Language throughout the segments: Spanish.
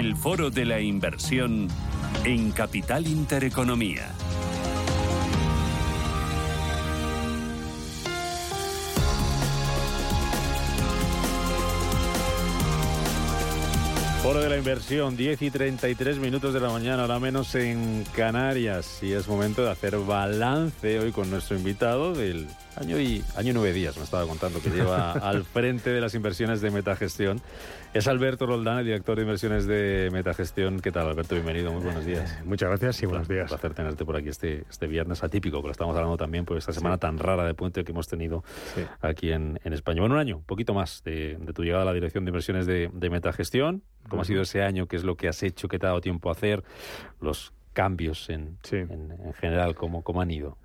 El foro de la inversión en Capital Intereconomía. Foro de la inversión, 10 y 33 minutos de la mañana, ahora menos en Canarias. Y es momento de hacer balance hoy con nuestro invitado del año y año nueve días, me estaba contando, que lleva al frente de las inversiones de Metagestión. Es Alberto Roldán, el director de inversiones de Metagestión. ¿Qué tal, Alberto? Bienvenido, muy buenos días. Eh, muchas gracias y buenos días. Un placer tenerte por aquí este, este viernes atípico, que lo estamos hablando también por esta semana tan rara de puente que hemos tenido aquí en, España. Bueno, un año, un poquito más de, tu llegada a la dirección de inversiones de, Metagestión. ¿Cómo ha sido ese año? ¿Qué es lo que has hecho? ¿Qué te ha dado tiempo a hacer? Los cambios en, en, general, ¿cómo, ¿cómo han ido?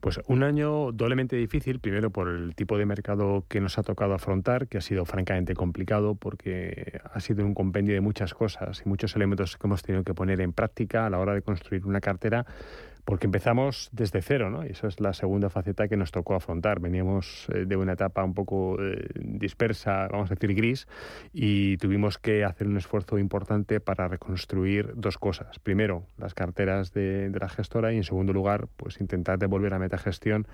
Pues un año doblemente difícil, primero por el tipo de mercado que nos ha tocado afrontar, que ha sido francamente complicado porque ha sido un compendio de muchas cosas y muchos elementos que hemos tenido que poner en práctica a la hora de construir una cartera porque empezamos desde cero, ¿no? Y esa es la segunda faceta que nos tocó afrontar. Veníamos eh, de una etapa un poco eh, dispersa, vamos a decir gris, y tuvimos que hacer un esfuerzo importante para reconstruir dos cosas. Primero, las carteras de, de la gestora y en segundo lugar, pues intentar devolver a Metagestión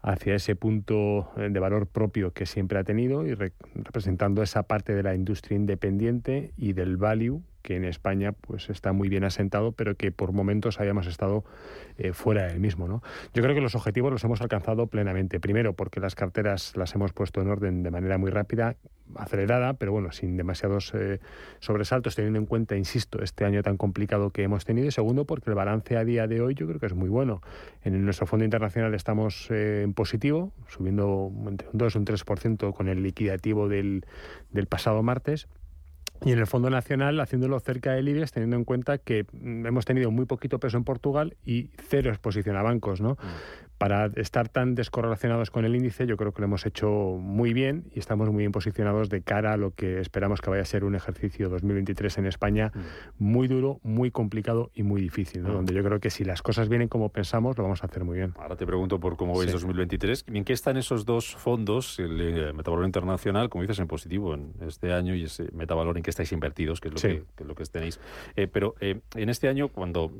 hacia ese punto eh, de valor propio que siempre ha tenido y representando esa parte de la industria independiente y del value que en España pues está muy bien asentado, pero que por momentos habíamos estado eh, fuera del mismo. ¿no? Yo creo que los objetivos los hemos alcanzado plenamente. Primero, porque las carteras las hemos puesto en orden de manera muy rápida, acelerada, pero bueno, sin demasiados eh, sobresaltos, teniendo en cuenta, insisto, este año tan complicado que hemos tenido. Y segundo, porque el balance a día de hoy yo creo que es muy bueno. En nuestro fondo internacional estamos eh, en positivo, subiendo entre un 2 y un 3% con el liquidativo del, del pasado martes y en el Fondo Nacional haciéndolo cerca del IBEX, teniendo en cuenta que mm, hemos tenido muy poquito peso en Portugal y cero exposición a bancos, ¿no? Mm para estar tan descorrelacionados con el índice, yo creo que lo hemos hecho muy bien y estamos muy bien posicionados de cara a lo que esperamos que vaya a ser un ejercicio 2023 en España mm. muy duro, muy complicado y muy difícil, ¿no? Mm. donde yo creo que si las cosas vienen como pensamos, lo vamos a hacer muy bien. Ahora te pregunto por cómo veis 2023. ¿En qué están esos dos fondos, el eh, Metavalor Internacional, como dices, en positivo en este año y ese Metavalor en que estáis invertidos, que es lo, que, es lo que tenéis? Eh, pero eh, en este año, cuando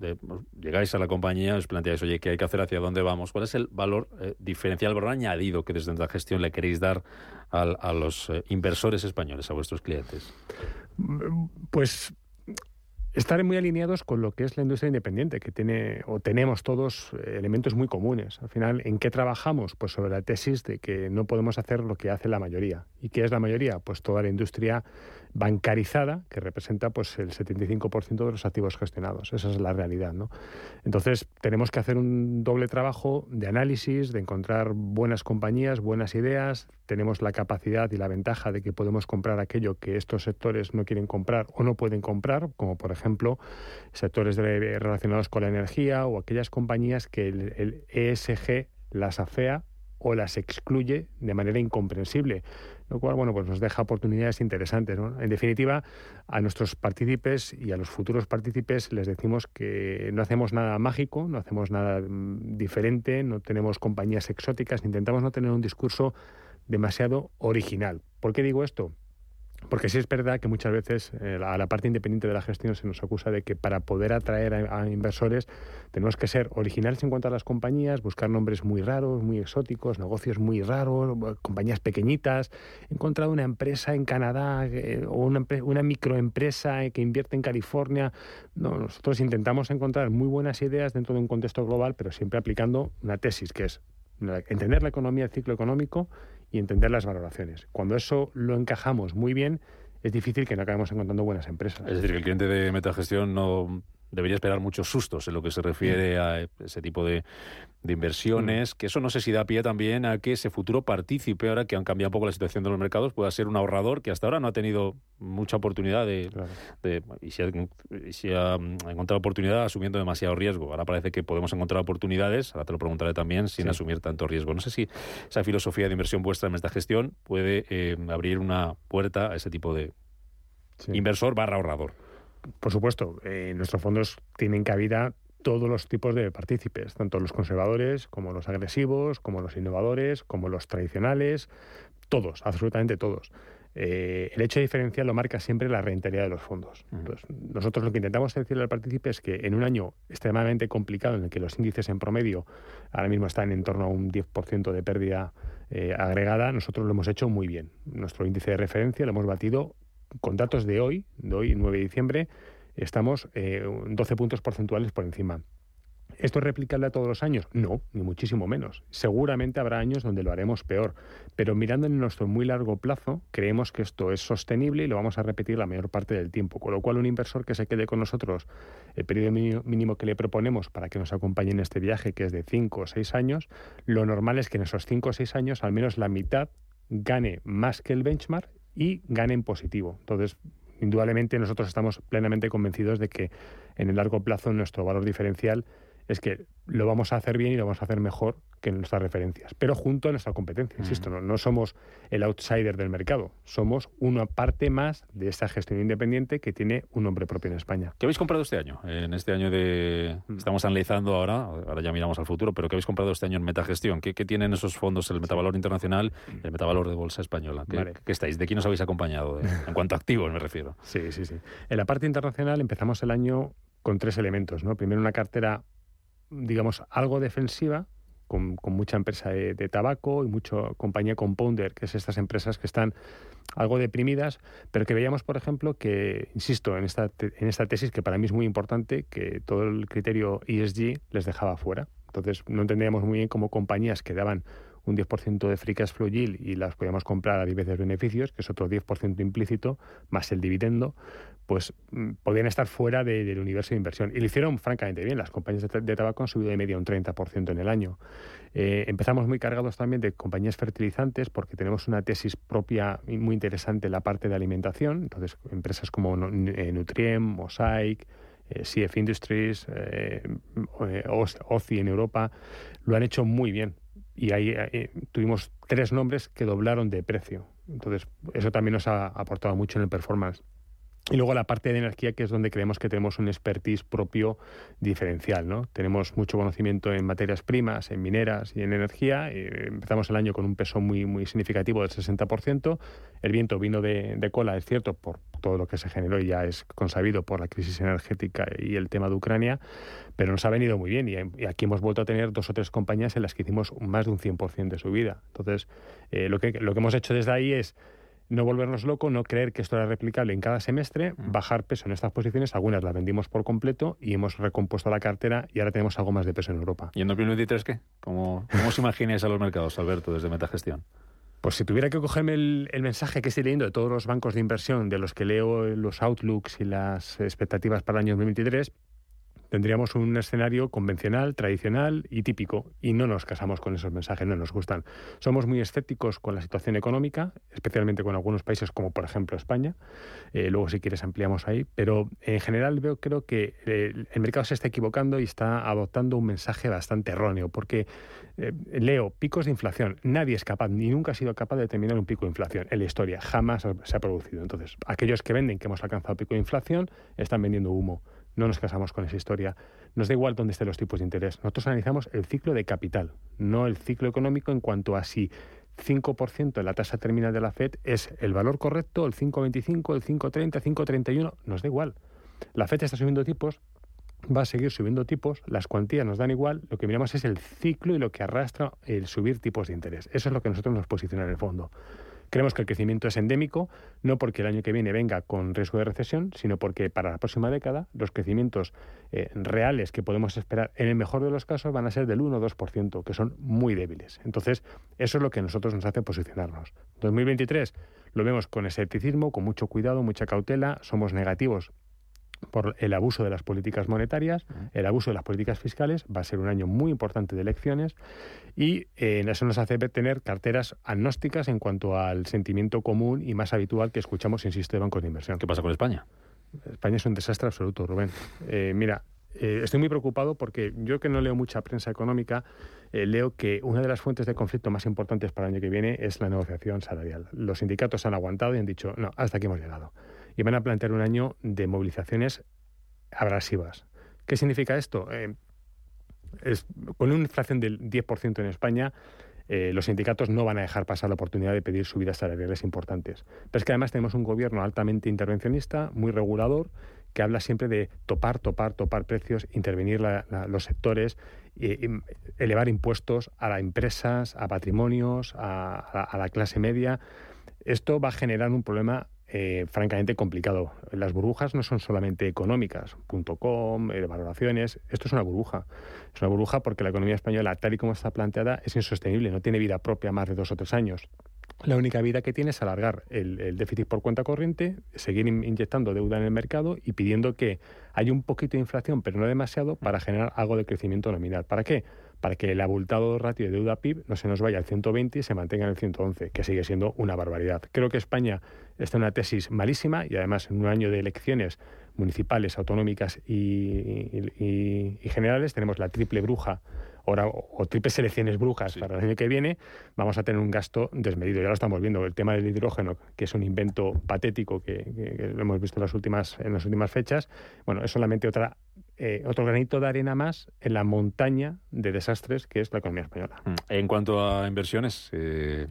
llegáis a la compañía, os planteáis, oye, ¿qué hay que hacer? ¿Hacia dónde vamos? ¿Cuál es el valor eh, diferencial, el valor añadido que desde la gestión le queréis dar a los eh, inversores españoles, a vuestros clientes? Pues estar muy alineados con lo que es la industria independiente, que tiene o tenemos todos eh, elementos muy comunes. Al final, ¿en qué trabajamos? Pues sobre la tesis de que no podemos hacer lo que hace la mayoría. ¿Y qué es la mayoría? Pues toda la industria bancarizada, que representa pues el 75% de los activos gestionados. Esa es la realidad, ¿no? Entonces, tenemos que hacer un doble trabajo de análisis, de encontrar buenas compañías, buenas ideas. Tenemos la capacidad y la ventaja de que podemos comprar aquello que estos sectores no quieren comprar o no pueden comprar, como por ejemplo sectores relacionados con la energía o aquellas compañías que el, ESG las afea o las excluye de manera incomprensible lo cual bueno, pues nos deja oportunidades interesantes. En definitiva, a nuestros partícipes y a los futuros partícipes les decimos que no hacemos nada mágico, no hacemos nada mm, diferente, no tenemos compañías exóticas, intentamos no tener un discurso demasiado original. ¿Por qué digo esto? Porque sí es verdad que muchas veces eh, a la parte independiente de la gestión se nos acusa de que para poder atraer a, inversores tenemos que ser originales en cuanto a las compañías, buscar nombres muy raros, muy exóticos, negocios muy raros, compañías pequeñitas. He encontrado una empresa en Canadá eh, o una, una, microempresa que invierte en California. No, nosotros intentamos encontrar muy buenas ideas dentro de un contexto global, pero siempre aplicando una tesis que es entender la economía, el ciclo económico y entender las valoraciones. Cuando eso lo encajamos muy bien, es difícil que no acabemos encontrando buenas empresas. Es decir, que el cliente de metagestión no debería esperar muchos sustos en lo que se refiere a ese tipo de, inversiones, mm. que eso no sé si da pie también a que ese futuro partícipe, ahora que han cambiado un poco la situación de los mercados, pueda ser un ahorrador que hasta ahora no ha tenido mucha oportunidad de... y, si ha, encontrado oportunidad asumiendo demasiado riesgo. Ahora parece que podemos encontrar oportunidades, ahora te lo preguntaré también, sin asumir tanto riesgo. No sé si esa filosofía de inversión vuestra en esta gestión puede eh, abrir una puerta a ese tipo de inversor barra ahorrador. Por supuesto, en nuestros fondos tienen cabida todos los tipos de partícipes, tanto los conservadores como los agresivos, como los innovadores, como los tradicionales, todos, absolutamente todos. eh, el hecho diferencial lo marca siempre la rentabilidad de los fondos. nosotros lo que intentamos decirle al partícipe es que en un año extremadamente complicado en el que los índices en promedio ahora mismo están en torno a un 10% de pérdida eh, agregada, nosotros lo hemos hecho muy bien. Nuestro índice de referencia lo hemos batido con datos de hoy, de hoy 9 de diciembre, estamos 12 eh, puntos porcentuales por encima. ¿Esto es replicable a todos los años? No, ni muchísimo menos. Seguramente habrá años donde lo haremos peor, pero mirando en nuestro muy largo plazo, creemos que esto es sostenible y lo vamos a repetir la mayor parte del tiempo. Con lo cual, un inversor que se quede con nosotros el periodo mínimo que le proponemos para que nos acompañe en este viaje, que es de 5 o 6 años, lo normal es que en esos 5 o 6 años al menos la mitad gane más que el benchmark y gane en positivo. Entonces, indudablemente nosotros estamos plenamente convencidos de que en el largo plazo nuestro valor diferencial es que lo vamos a hacer bien y lo vamos a hacer mejor que nuestras referencias, pero junto a nuestra competencia, insisto, mm. no, somos el outsider del mercado, somos una parte más de esta gestión independiente que tiene un nombre propio en España. ¿Qué habéis comprado este año? En este año de... Mm. Estamos analizando ahora, ahora ya miramos al futuro, pero ¿qué habéis comprado este año en metagestión? ¿Qué, qué tienen esos fondos, el metavalor internacional y el metavalor de bolsa española? ¿Qué, ¿qué estáis? ¿De quién os habéis acompañado? en cuanto a activos me refiero. Sí, sí, sí. En la parte internacional empezamos el año con tres elementos, ¿no? Primero una cartera digamos, algo defensiva, con, mucha empresa de, tabaco y mucha compañía compounder, que es estas empresas que están algo deprimidas, pero que veíamos, por ejemplo, que, insisto, en esta, en esta tesis, que para mí es muy importante, que todo el criterio ESG les dejaba fuera. Entonces, no entendíamos muy bien cómo compañías que daban un 10% de free cash flow yield y las podíamos comprar a 10 veces beneficios, que es otro 10% implícito, más el dividendo, pues mm, podían estar fuera del universo de inversión. Y lo hicieron francamente bien. Las compañías de, tabaco han subido de media un 30% en el año. Eh, empezamos muy cargados también de compañías fertilizantes porque tenemos una tesis propia muy interesante en la parte de alimentación. Entonces, empresas como eh, Nutriem, Mosaic, eh, CF Industries, eh, OCI en Europa, lo han hecho muy bien y ahí, tuvimos tres nombres que doblaron de precio. Entonces, eso también nos ha aportado mucho en el performance. Y luego la parte de energía, que es donde creemos que tenemos un expertise propio diferencial. ¿no? Tenemos mucho conocimiento en materias primas, en mineras y en energía. Eh, empezamos el año con un peso muy, muy significativo del 60%. El viento vino de, cola, es cierto, por todo lo que se generó y ya es consabido por la crisis energética y el tema de Ucrania, pero nos ha venido muy bien. Y, aquí hemos vuelto a tener dos o tres compañías en las que hicimos más de un 100% de subida. Entonces, eh, lo, que, lo que hemos hecho desde ahí es no volvernos locos, no creer que esto era replicable en cada semestre, bajar peso en estas posiciones, algunas las vendimos por completo y hemos recompuesto la cartera y ahora tenemos algo más de peso en Europa. ¿Y en 2023 qué? ¿Cómo, cómo os imagináis a los mercados, Alberto, desde Metagestión? Pues si tuviera que cogerme el, el, mensaje que estoy leyendo de todos los bancos de inversión, de los que leo los outlooks y las expectativas para el año 2023, tendríamos un escenario convencional, tradicional y típico, y no nos casamos con esos mensajes, no nos gustan. Somos muy escépticos con la situación económica, especialmente con algunos países como por ejemplo España, eh, luego si quieres ampliamos ahí, pero en general veo, creo que eh, el mercado se está equivocando y está adoptando un mensaje bastante erróneo, porque eh, leo picos de inflación, nadie es capaz, ni nunca ha sido capaz de determinar un pico de inflación en la historia, jamás se ha producido. Entonces, aquellos que venden que hemos alcanzado pico de inflación están vendiendo humo no nos casamos con esa historia. Nos da igual dónde estén los tipos de interés. Nosotros analizamos el ciclo de capital, no el ciclo económico en cuanto a si 5% de la tasa terminal de la FED es el valor correcto, el 5,25, el 5,30, el 5,31, nos da igual. La FED está subiendo tipos, va a seguir subiendo tipos, las cuantías nos dan igual, lo que miramos es el ciclo y lo que arrastra el subir tipos de interés. Eso es lo que nosotros nos posiciona en el fondo. Creemos que el crecimiento es endémico, no porque el año que viene venga con riesgo de recesión, sino porque para la próxima década los crecimientos eh, reales que podemos esperar, en el mejor de los casos, van a ser del 1 o 2%, que son muy débiles. Entonces, eso es lo que a nosotros nos hace posicionarnos. 2023 lo vemos con escepticismo, con mucho cuidado, mucha cautela, somos negativos por el abuso de las políticas monetarias, el abuso de las políticas fiscales, va a ser un año muy importante de elecciones y eh, eso nos hace tener carteras agnósticas en cuanto al sentimiento común y más habitual que escuchamos, insisto, de bancos de inversión. ¿Qué pasa con España? España es un desastre absoluto, Rubén. Eh, mira, eh, estoy muy preocupado porque yo que no leo mucha prensa económica, leo que una de las fuentes de conflicto más importantes para el año que viene es la negociación salarial. Los sindicatos han aguantado y han dicho, no, hasta aquí hemos llegado y van a plantear un año de movilizaciones abrasivas. ¿Qué significa esto? Eh, con una inflación del 10% en España, eh, los sindicatos no van a dejar pasar la oportunidad de pedir subidas salariales importantes. Pero es que además tenemos un gobierno altamente intervencionista, muy regulador, que habla siempre de topar, topar, topar precios, intervenir los sectores, elevar impuestos a las empresas, a patrimonios, a, la clase media. Esto va a generar un problema eh, francamente complicado. Las burbujas no son solamente económicas, .com, eh, valoraciones, esto es una burbuja. Es una burbuja porque la economía española, tal y como está planteada, es insostenible, no tiene vida propia más de dos o tres años. La única vida que tiene es alargar el, déficit por cuenta corriente, seguir inyectando deuda en el mercado y pidiendo que haya un poquito de inflación, pero no demasiado, para generar algo de crecimiento nominal. ¿Para qué? Para que el abultado ratio de deuda PIB no se nos vaya al 120 y se mantenga en el 111, que sigue siendo una barbaridad. Creo que España está en una tesis malísima y además en un año de elecciones municipales, autonómicas y generales tenemos la triple bruja o, triples selecciones brujas para el año que viene, vamos a tener un gasto desmedido. Ya lo estamos viendo. El tema del hidrógeno, que es un invento patético que, lo hemos visto en las últimas, en las últimas fechas, bueno, es solamente otra eh, otro granito de arena más en la montaña de desastres que es la economía española. Mm. En cuanto a inversiones, eh,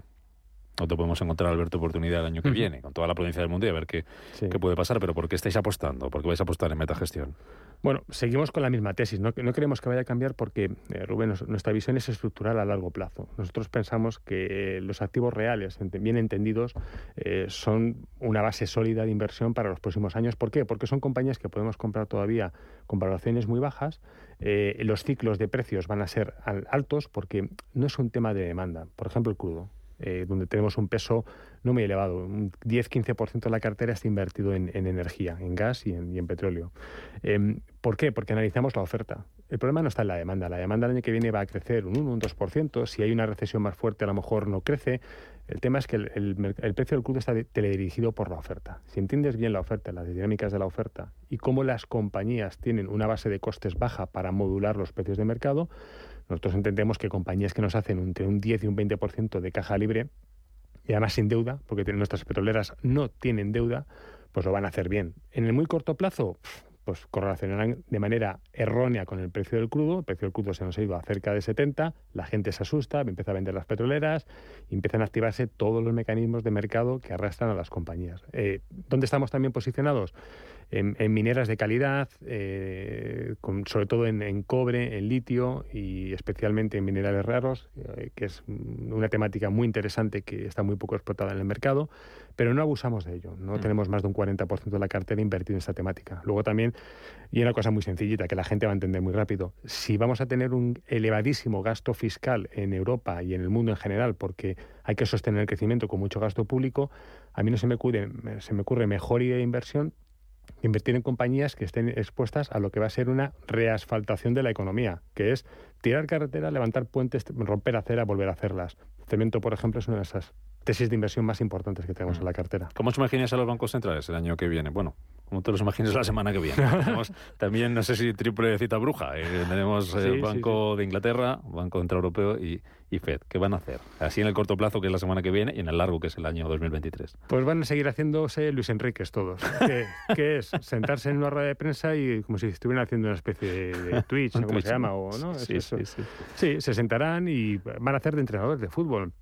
no te podemos encontrar, Alberto, oportunidad el año que viene, con toda la provincia del mundo y a ver qué, qué, puede pasar. Pero ¿por qué estáis apostando? ¿Por qué vais a apostar en metagestión? Bueno, seguimos con la misma tesis. No, no queremos que vaya a cambiar porque, eh, Rubén, nuestra visión es estructural a largo plazo. Nosotros pensamos que los activos reales, bien entendidos, eh, son una base sólida de inversión para los próximos años. ¿Por qué? Porque son compañías que podemos comprar todavía con valoraciones muy bajas. Eh, los ciclos de precios van a ser altos porque no es un tema de demanda. Por ejemplo, el crudo. Eh, donde tenemos un peso no muy elevado. Un 10-15% de la cartera está invertido en, energía, en gas y en, petróleo. Em, ¿Por qué? Porque analizamos la oferta. El problema no está en la demanda. La demanda el año que viene va a crecer un 1, un 2%. Si hay una recesión más fuerte, a lo mejor no crece. El tema es que el, precio del crudo está teledirigido por la oferta. Si entiendes bien la oferta, las dinámicas de la oferta y cómo las compañías tienen una base de costes baja para modular los precios de mercado, nosotros entendemos que compañías que nos hacen entre un 10 y un 20% de caja libre, y además sin deuda, porque nuestras petroleras no tienen deuda, pues lo van a hacer bien. En el muy corto plazo, pues correlacionarán de manera errónea con el precio del crudo. El precio del crudo se nos ha ido a cerca de 70, la gente se asusta, empieza a vender las petroleras y empiezan a activarse todos los mecanismos de mercado que arrastran a las compañías. Eh, ¿Dónde estamos también posicionados? En, mineras de calidad, eh, sobre todo en, cobre, en litio y especialmente en minerales raros, eh, que es una temática muy interesante que está muy poco explotada en el mercado, pero no abusamos de ello. No mm. tenemos más de un 40% de la cartera invertida en esta temática. Luego también, y una cosa muy sencillita que la gente va a entender muy rápido, si vamos a tener un elevadísimo gasto fiscal en Europa y en el mundo en general, porque hay que sostener el crecimiento con mucho gasto público, a mí no se me ocurre, se me ocurre mejor idea de inversión invertir en compañías que estén expuestas a lo que va a ser una reasfaltación de la economía, que es tirar carretera, levantar puentes, romper acera, volver a hacerlas. Cemento, por ejemplo, es una de esas tesis de inversión más importantes que tenemos en la cartera. ¿Cómo os imaginas a los bancos centrales el año que viene? Bueno, como te los imaginas la semana que viene. tenemos también, no sé si triple cita bruja. Eh, tenemos el Banco de Inglaterra, Banco Central Europeo y, FED. ¿Qué van a hacer? Así en el corto plazo, que es la semana que viene, y en el largo, que es el año 2023. Pues van a seguir haciéndose Luis Enríquez todos. ¿Qué, es? Sentarse en una rueda de prensa y como si estuvieran haciendo una especie de, Twitch, ¿no? ¿cómo se llama? O, ¿no? sí, sí, sí, se sentarán y van a hacer de entrenadores de fútbol.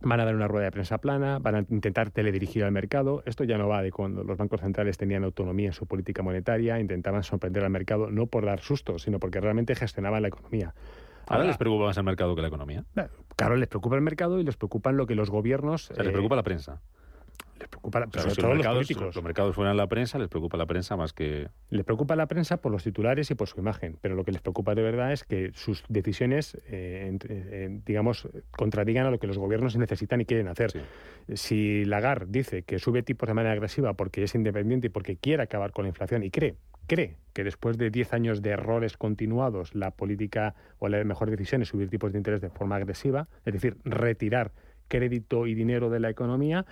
Van a dar una rueda de prensa plana, van a intentar teledirigir al mercado. Esto ya no va de cuando los bancos centrales tenían autonomía en su política monetaria, intentaban sorprender al mercado no por dar susto, sino porque realmente gestionaban la economía. ¿Ahora, les preocupa más el mercado que la economía? Claro, les preocupa el mercado y les preocupan lo que los gobiernos... O les preocupa la prensa les preocupa pero los, mercados, los mercados fueran la prensa, les preocupa la prensa más que... Les preocupa la prensa por los titulares y por su imagen, pero lo que les preocupa de verdad es que sus decisiones, eh, eh, digamos, contradigan a lo que los gobiernos necesitan y quieren hacer. Si Lagarde dice que sube tipos de manera agresiva porque es independiente y porque quiere acabar con la inflación y cree, cree que después de 10 años de errores continuados, la política o la mejor decisión es subir tipos de interés de forma agresiva, es decir, retirar crédito y dinero de la economía,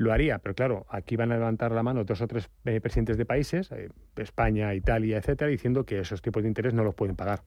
lo haría, pero claro, aquí van a levantar la mano dos o tres eh, presidentes de países, eh, España, Italia, etcétera, diciendo que esos tipos de interés no los pueden pagar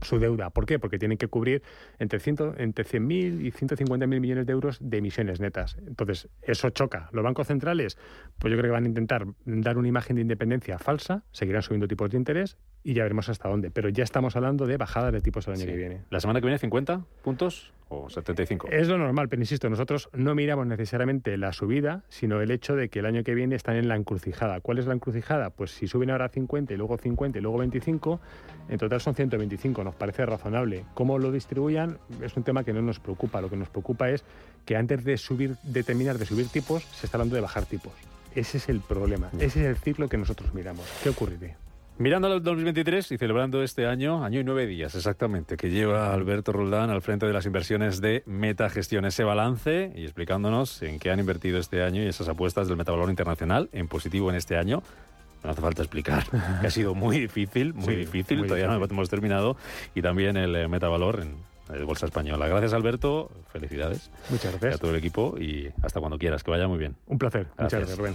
su deuda. ¿Por qué? Porque tienen que cubrir entre, entre 100.000 y 150.000 millones de euros de emisiones netas. Entonces, eso choca. Los bancos centrales, pues yo creo que van a intentar dar una imagen de independencia falsa, seguirán subiendo tipos de interés, y ya veremos hasta dónde. Pero ya estamos hablando de bajadas de tipos el año que viene. ¿La semana que viene 50 puntos o 75? Es lo normal, pero insisto, nosotros no miramos necesariamente la subida, sino el hecho de que el año que viene están en la encrucijada. ¿Cuál es la encrucijada? Pues si suben ahora 50 y luego 50 y luego 25, en total son 125, nos parece razonable. ¿Cómo lo distribuyan? Es un tema que no nos preocupa. Lo que nos preocupa es que antes de subir, de terminar de subir tipos, se está hablando de bajar tipos. Ese es el problema, ese es el ciclo que nosotros miramos. ¿Qué ocurriría? Mirando al 2023 y celebrando este año, año y nueve días exactamente, que lleva Alberto Roldán al frente de las inversiones de Metagestión. Ese balance y explicándonos en qué han invertido este año y esas apuestas del metavalor internacional en positivo en este año. No hace falta explicar, que ha sido muy difícil, muy difícil, todavía no hemos terminado. Y también el eh, metavalor en de Bolsa Española. Gracias, Alberto. Felicidades. Muchas gracias. a todo el equipo y hasta cuando quieras. Que vaya muy bien. Un placer. Muchas gracias, Rubén.